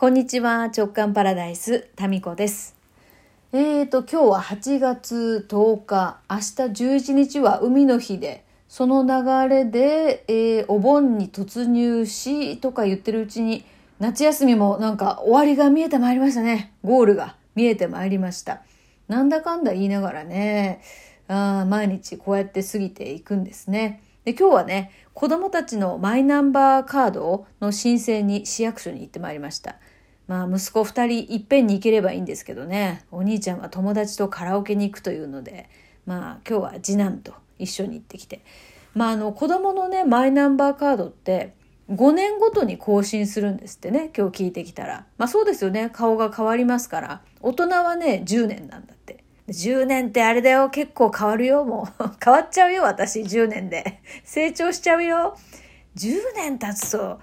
こんにちは、直感パラダイス、タミコです。えーと、今日は8月10日、明日11日は海の日で、その流れで、えー、お盆に突入し、とか言ってるうちに、夏休みもなんか終わりが見えてまいりましたね。ゴールが見えてまいりました。なんだかんだ言いながらね、あ毎日こうやって過ぎていくんですね。で今日はね子どもたちのマイナンバーカードの申請に市役所に行ってまいりました。まあ息子2人いっぺんに行ければいいんですけどね。お兄ちゃんは友達とカラオケに行くというのでまあ今日は次男と一緒に行ってきて。まああの子供のねマイナンバーカードって5年ごとに更新するんですってね今日聞いてきたら。まあそうですよね。顔が変わりますから。大人はね10年なんだって。10年ってあれだよ。結構変わるよ。もう 変わっちゃうよ私。10年で。成長しちゃうよ。10年経つと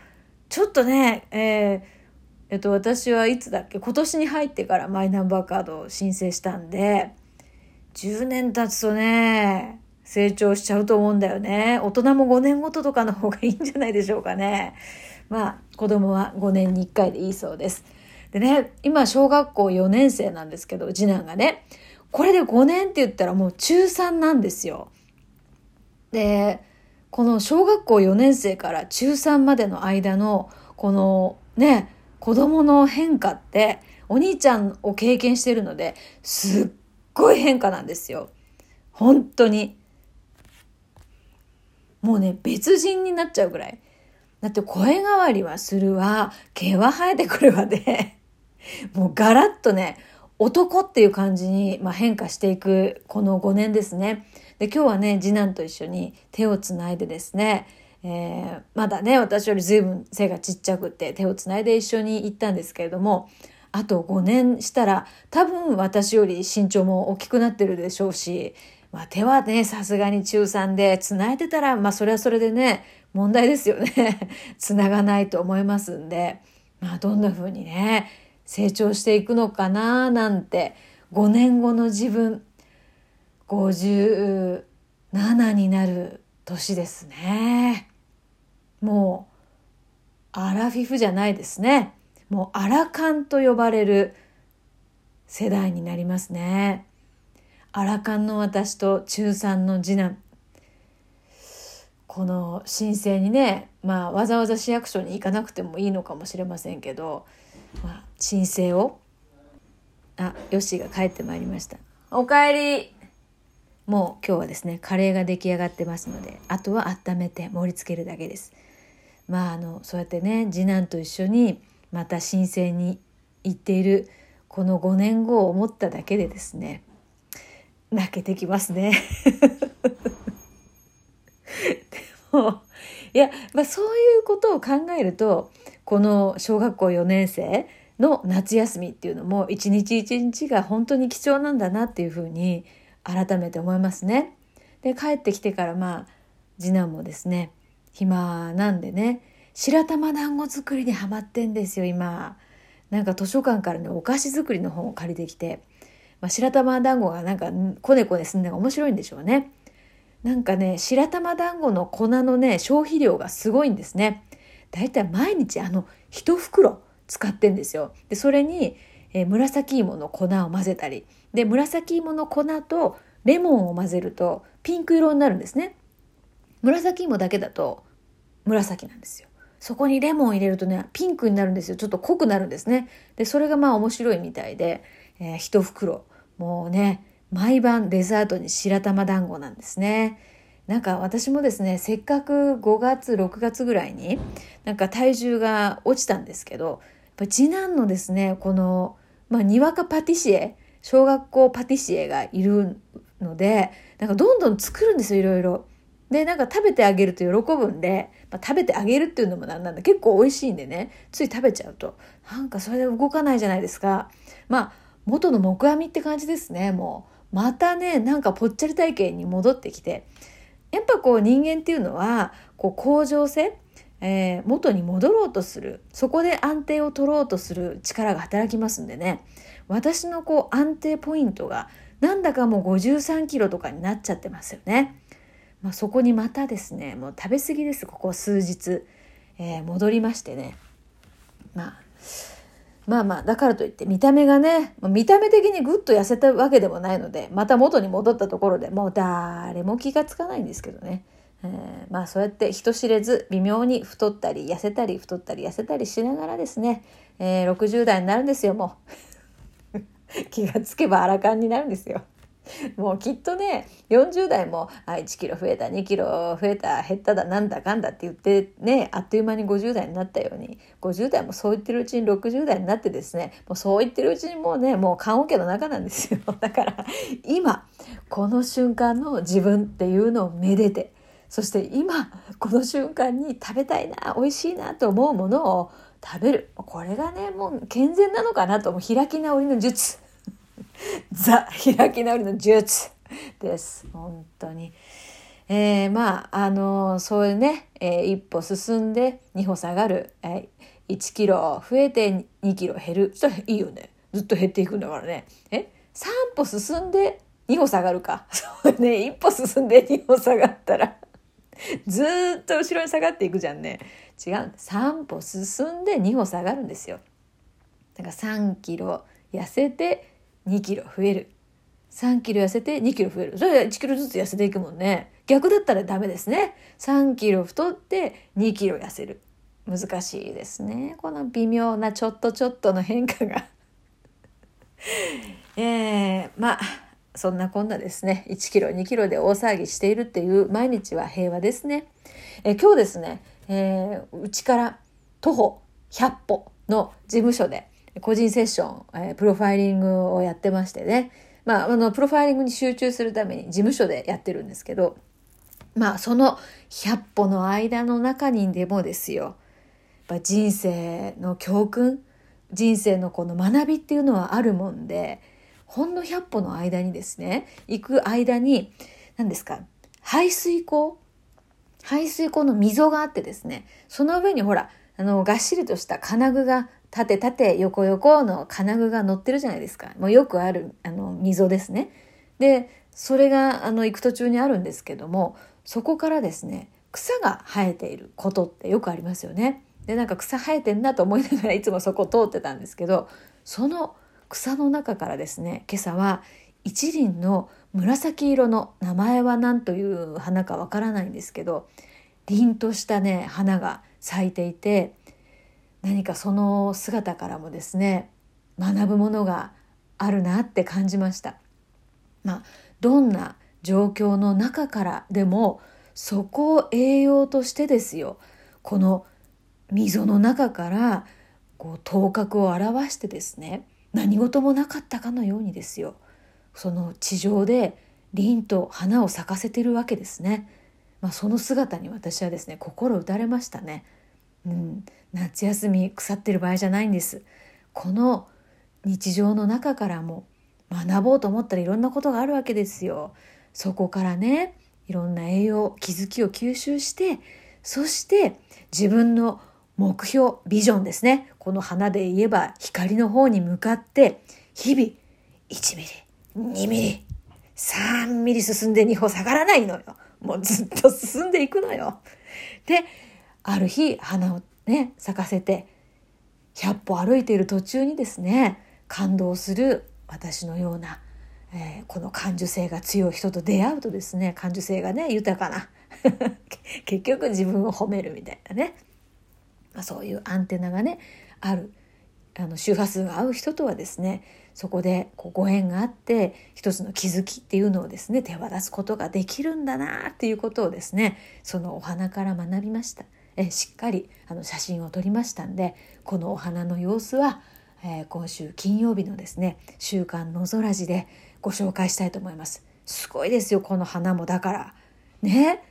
ちょっとねえーえっと、私はいつだっけ？今年に入ってからマイナンバーカードを申請したんで、10年経つとね、成長しちゃうと思うんだよね。大人も5年ごととかの方がいいんじゃないでしょうかね。まあ、子供は5年に1回でいいそうです。でね、今小学校4年生なんですけど、次男がね、これで5年って言ったらもう中3なんですよ。で、この小学校4年生から中3までの間の、このね、子供の変化ってお兄ちゃんを経験してるのですっごい変化なんですよ。本当に。もうね、別人になっちゃうぐらい。だって声変わりはするわ、毛は生えてくるわで、もうガラッとね、男っていう感じに、まあ、変化していくこの5年ですね。で、今日はね、次男と一緒に手をつないでですね、えー、まだね私より随分背がちっちゃくて手をつないで一緒に行ったんですけれどもあと5年したら多分私より身長も大きくなってるでしょうし、まあ、手はねさすがに中3でつないでたらまあそれはそれでね問題ですよね つながないと思いますんで、まあ、どんな風にね成長していくのかななんて5年後の自分57になる年ですね。もうアラフィフじゃないですね。もうアラカンと呼ばれる世代になりますね。アラカンの私と中3の次男。この申請にねまあわざわざ市役所に行かなくてもいいのかもしれませんけど、まあ、申請をあヨッシーが帰ってまいりました。おかえり。もう今日はですねカレーが出来上がってますのであとは温めて盛り付けるだけです。まああのそうやってね次男と一緒にまた申請に行っているこの5年後を思っただけでですね泣けてきますね。でもいや、まあ、そういうことを考えるとこの小学校4年生の夏休みっていうのも一日一日が本当に貴重なんだなっていうふうに改めて思いますね。で帰ってきてからまあ次男もですね暇なんでね。白玉団子作りにハマってんですよ今。なんか図書館からねお菓子作りの本を借りてきて、まあ、白玉団子がなんかこねこねすんのが面白いんでしょうね。なんかね白玉団子の粉のね消費量がすごいんですね。だいたい毎日あの一袋使ってんですよ。でそれに、えー、紫芋の粉を混ぜたり。で紫芋の粉とレモンを混ぜるとピンク色になるんですね。紫芋だけだと紫なんですよ。そこにレモンを入れるとね、ピンクになるんですよ。ちょっと濃くなるんですね。で、それがまあ面白いみたいで、えー、一袋。もうね、毎晩デザートに白玉団子なんですね。なんか私もですね、せっかく5月、6月ぐらいに、なんか体重が落ちたんですけど、やっぱ次男のですね、この、まあ、にわかパティシエ、小学校パティシエがいるので、なんかどんどん作るんですよ、いろいろ。で、なんか食べてあげると喜ぶんで、まあ、食べてあげるっていうのもなんなんだ。結構美味しいんでね、つい食べちゃうと、なんかそれで動かないじゃないですか。まあ、元の木阿弥って感じですね、もう。またね、なんかぽっちゃり体型に戻ってきて。やっぱこう人間っていうのは、こう向上性、えー、元に戻ろうとする。そこで安定を取ろうとする力が働きますんでね。私のこう安定ポイントがなんだかもう53キロとかになっちゃってますよね。まあ、そこにまたですねもう食べ過ぎですここ数日、えー、戻りましてねまあまあまあ、だからといって見た目がね、見た目的にぐっと痩せたわけでもないので、また元に戻ったところでもう誰も気がつかないんですけどね。えー、まあそうやって人知れず微妙に太ったり痩せたり太ったり痩せたりしながらですね、えー、60代になるんですよもう 気がつけばアラカンになるんですよ。もうきっとね40代もあ1キロ増えた2キロ増えた減っただなんだかんだって言ってねあっという間に50代になったように。50代もそう言ってるうちに60代になってですねもうそう言ってるうちにもうねもう棺桶の中なんですよ。だから今この瞬間の自分っていうのをめでてそして今この瞬間に食べたいな美味しいなと思うものを食べる。これがねもう健全なのかなともう開き直りの術。ザ開き直りの術。です。本当に。えー、まああのそういうね、えー、一歩進んで二歩下がる、えー、1キロ増えて2キロ減る。そしたらいいよね。ずっと減っていくんだからね。え3歩進んで2歩下がるか。そうね。一歩進んで2歩下がったら。ずっと後ろに下がっていくじゃんね。違う。3歩進んで2歩下がるんですよ。だから3キロ痩せて2キロ増える。3キロ痩せて2キロ増える。それ1キロずつ痩せていくもんね。逆だったらダメですね。3キロ太って2キロ痩せる。難しいですね。この微妙なちょっとちょっとの変化が。えー、まあそんなこんなですね。1キロ2キロで大騒ぎしているっていう毎日は平和ですね。え今日ですねうち、えー、から徒歩100歩の事務所で個人セッション、えー、プロファイリングをやってましてね。まああのプロファイリングに集中するために事務所でやってるんですけどまあその100歩の間の中にでもですよ。やっぱ人生の教訓人生のこの学びっていうのはあるもんでほんの100歩の間にですね、行く間に、何ですか、排水溝排水溝の溝があってですね、その上にほら、あの、がっしりとした金具が、縦縦横横の金具が乗ってるじゃないですか。もうよくある、あの、溝ですね。で、それが、あの、行く途中にあるんですけども、そこからですね、草が生えていることってよくありますよね。で、なんか草生えてんなと思いながらいつもそこ通ってたんですけど、その草の中からですね今朝は一輪の紫色の名前は何という花かわからないんですけど凛としたね花が咲いていて何かその姿からもですね学ぶものがあるなって感じました。まあ、どんな状況の中からでもそこを栄養としてですよこの溝の中からこう頭角を現してですね何事もなかったかのようにですよその地上で凛と花を咲かせてるわけですね、まあ、その姿に私はですね心打たれましたね、うん、夏休み腐ってる場合じゃないんですこの日常の中からも学ぼうと思ったらいろんなことがあるわけですよそこからねいろんな栄養気づきを吸収してそして自分の目標、ビジョンですね。この花で言えば光の方に向かって日々1ミリ、2ミリ、3ミリ進んで2歩下がらないのよ。もうずっと進んでいくのよ。で、ある日花をね、咲かせて100歩歩いている途中にですね、感動する私のような、えー、この感受性が強い人と出会うとですね、感受性がね、豊かな。結局自分を褒めるみたいなね。まあ、そういうアンテナがねあるあの周波数が合う人とはですねそこでこうご縁があって一つの気づきっていうのをですね手渡すことができるんだなっていうことをですねそのお花から学びましたえしっかりあの写真を撮りましたんでこのお花の様子は、えー、今週金曜日のですね「週刊のぞらじ」でご紹介したいと思います。すごいですよこの花もだから。ね？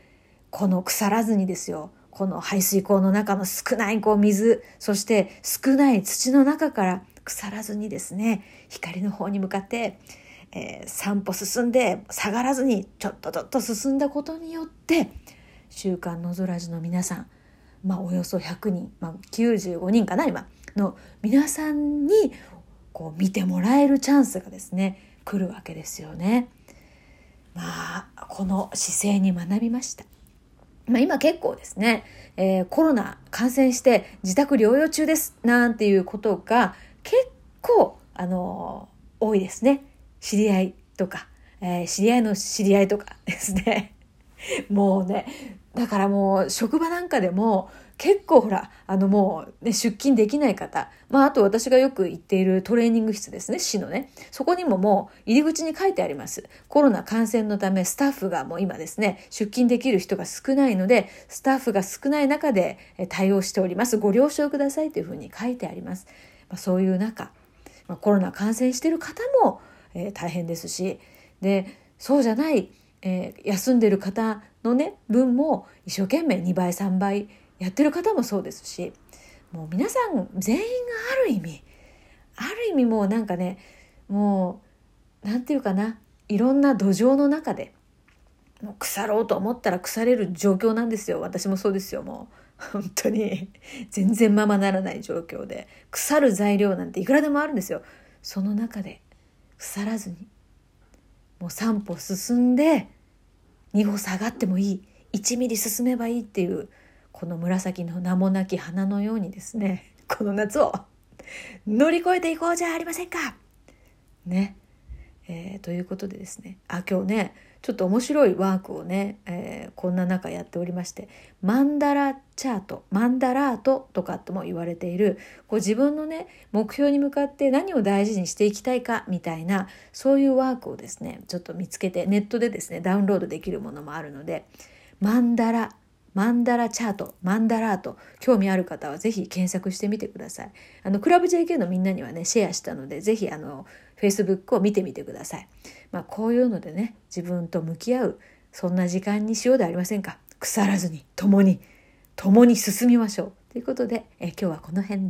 この腐らずにですよ。この排水溝の中の少ないこう水、そして少ない土の中から腐らずにですね、光の方に向かって、えー、散歩進んで下がらずにちょっとちょっと進んだことによって、週刊のぞらじの皆さん、まあおよそ100人、まあ95人かな今、の皆さんにこう見てもらえるチャンスがですね、来るわけですよね。まあ、この姿勢に学びました。まあ、今結構ですね、えー、コロナ感染して自宅療養中ですなんていうことが結構あの多いですね知り合いとか、えー、知り合いの知り合いとかですね もうねだからもう職場なんかでも結構ほらあのもう、ね、出勤できない方、まあ、あと私がよく行っているトレーニング室ですね市のね。そこにももう入り口に書いてあります。コロナ感染のためスタッフがもう今ですね出勤できる人が少ないのでスタッフが少ない中で対応しております。ご了承くださいというふうに書いてあります、まあ、そういう中、まあ、コロナ感染している方も、えー、大変ですしでそうじゃない、えー、休んでる方のね分も一生懸命2倍3倍やってる方もそうですしもう皆さん全員がある意味ある意味もうなんかねもう何て言うかないろんな土壌の中でもう腐ろうと思ったら腐れる状況なんですよ。私もそうですよ。もう本当に全然ままならない状況で腐る材料なんていくらでもあるんですよ。その中で腐らずにもう3歩進んで2歩下がってもいい。1ミリ進めばいいっていうこの紫の名もなき花のようにですね。この夏を乗り越えていこうじゃありませんか。ね、えー、ということでですね。あ今日ねちょっと面白いワークをね、えー、こんな中やっておりましてマンダラチャートマンダラートとかとも言われているこう自分のね目標に向かって何を大事にしていきたいかみたいなそういうワークをですねちょっと見つけてネットでですねダウンロードできるものもあるのでマンダラマンダラチャート、マンダラート、興味ある方はぜひ検索してみてください。あの、クラブ JK のみんなにはね、シェアしたので、ぜひあの、Facebook を見てみてください。まあ、こういうのでね、自分と向き合う、そんな時間にしようではありませんか？腐らずに、共に、共に進みましょう。ということで、え今日はこの辺で。